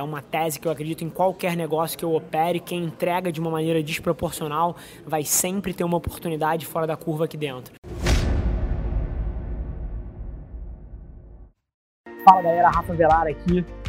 É uma tese que eu acredito em qualquer negócio que eu opere, quem entrega de uma maneira desproporcional vai sempre ter uma oportunidade fora da curva aqui dentro. Fala galera, Rafa Velar aqui.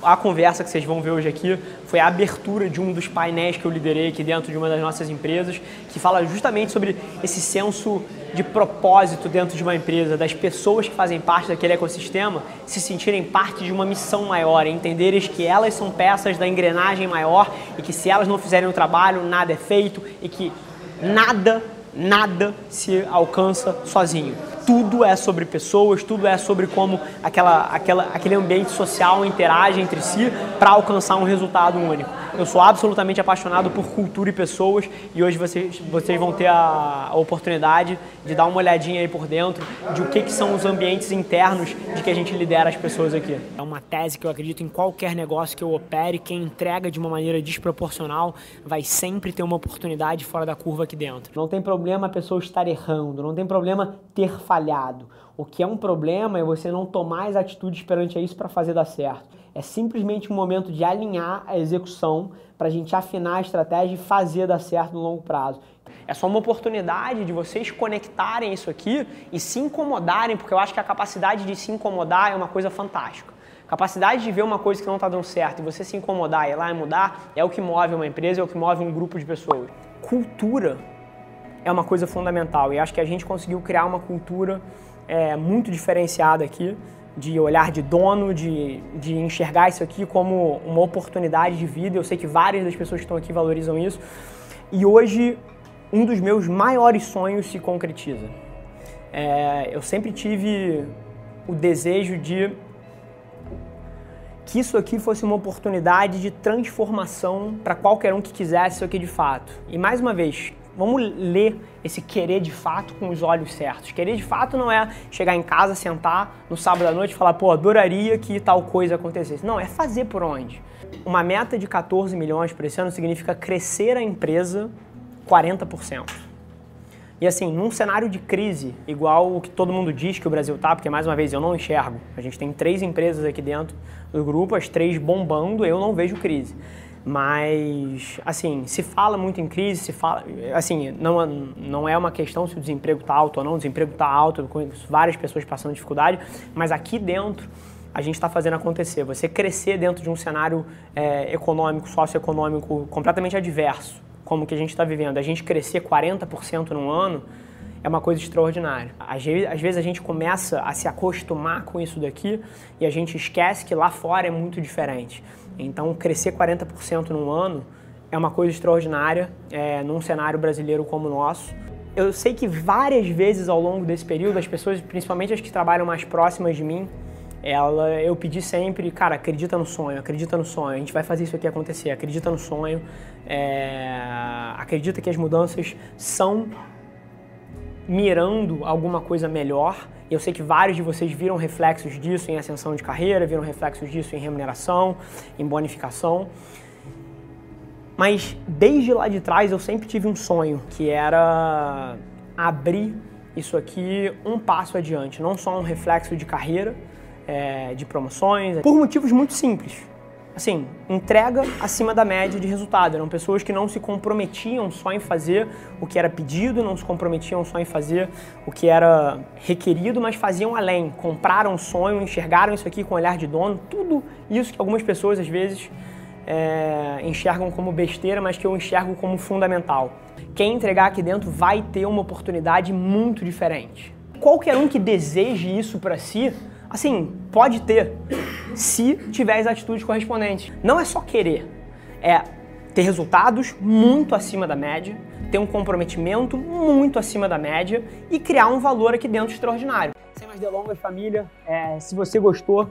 A conversa que vocês vão ver hoje aqui foi a abertura de um dos painéis que eu liderei aqui dentro de uma das nossas empresas, que fala justamente sobre esse senso de propósito dentro de uma empresa, das pessoas que fazem parte daquele ecossistema se sentirem parte de uma missão maior, entenderem que elas são peças da engrenagem maior e que se elas não fizerem o trabalho, nada é feito e que nada, nada se alcança sozinho tudo é sobre pessoas, tudo é sobre como aquela, aquela, aquele ambiente social interage entre si para alcançar um resultado único. Eu sou absolutamente apaixonado por cultura e pessoas e hoje vocês, vocês vão ter a, a oportunidade de dar uma olhadinha aí por dentro de o que, que são os ambientes internos de que a gente lidera as pessoas aqui. É uma tese que eu acredito em qualquer negócio que eu opere, quem entrega de uma maneira desproporcional vai sempre ter uma oportunidade fora da curva aqui dentro. Não tem problema a pessoa estar errando, não tem problema ter falhado. O que é um problema é você não tomar as atitudes perante isso para fazer dar certo. É simplesmente um momento de alinhar a execução para a gente afinar a estratégia e fazer dar certo no longo prazo. É só uma oportunidade de vocês conectarem isso aqui e se incomodarem, porque eu acho que a capacidade de se incomodar é uma coisa fantástica. Capacidade de ver uma coisa que não está dando certo e você se incomodar e ir lá e mudar é o que move uma empresa, é o que move um grupo de pessoas. Cultura é uma coisa fundamental e acho que a gente conseguiu criar uma cultura é, muito diferenciada aqui de olhar de dono, de, de enxergar isso aqui como uma oportunidade de vida. Eu sei que várias das pessoas que estão aqui valorizam isso. E hoje, um dos meus maiores sonhos se concretiza. É, eu sempre tive o desejo de que isso aqui fosse uma oportunidade de transformação para qualquer um que quisesse isso aqui de fato. E mais uma vez, Vamos ler esse querer de fato com os olhos certos. Querer de fato não é chegar em casa, sentar no sábado à noite e falar, pô, adoraria que tal coisa acontecesse. Não, é fazer por onde. Uma meta de 14 milhões por esse ano significa crescer a empresa 40%. E assim, num cenário de crise, igual o que todo mundo diz que o Brasil tá, porque mais uma vez eu não enxergo. A gente tem três empresas aqui dentro do grupo, as três bombando, eu não vejo crise. Mas, assim, se fala muito em crise, se fala, assim, não, não é uma questão se o desemprego está alto ou não, o desemprego está alto, conheço várias pessoas passando dificuldade, mas aqui dentro a gente está fazendo acontecer. Você crescer dentro de um cenário é, econômico, socioeconômico completamente adverso, como que a gente está vivendo, a gente crescer 40% no ano, é uma coisa extraordinária. Às vezes, a gente começa a se acostumar com isso daqui e a gente esquece que lá fora é muito diferente. Então, crescer 40% num ano é uma coisa extraordinária é, num cenário brasileiro como o nosso. Eu sei que várias vezes ao longo desse período, as pessoas, principalmente as que trabalham mais próximas de mim, ela, eu pedi sempre, cara, acredita no sonho, acredita no sonho, a gente vai fazer isso aqui acontecer, acredita no sonho, é, acredita que as mudanças são mirando alguma coisa melhor. Eu sei que vários de vocês viram reflexos disso em ascensão de carreira, viram reflexos disso em remuneração, em bonificação. Mas desde lá de trás eu sempre tive um sonho, que era abrir isso aqui um passo adiante, não só um reflexo de carreira, é, de promoções, por motivos muito simples assim, entrega acima da média de resultado. Eram pessoas que não se comprometiam só em fazer o que era pedido, não se comprometiam só em fazer o que era requerido, mas faziam além. Compraram um sonho, enxergaram isso aqui com olhar de dono, tudo isso que algumas pessoas às vezes é, enxergam como besteira, mas que eu enxergo como fundamental. Quem entregar aqui dentro vai ter uma oportunidade muito diferente. Qualquer um que deseje isso para si, assim, pode ter se tiver as atitudes correspondentes. Não é só querer, é ter resultados muito acima da média, ter um comprometimento muito acima da média e criar um valor aqui dentro extraordinário. Sem mais delongas, família, é, se você gostou,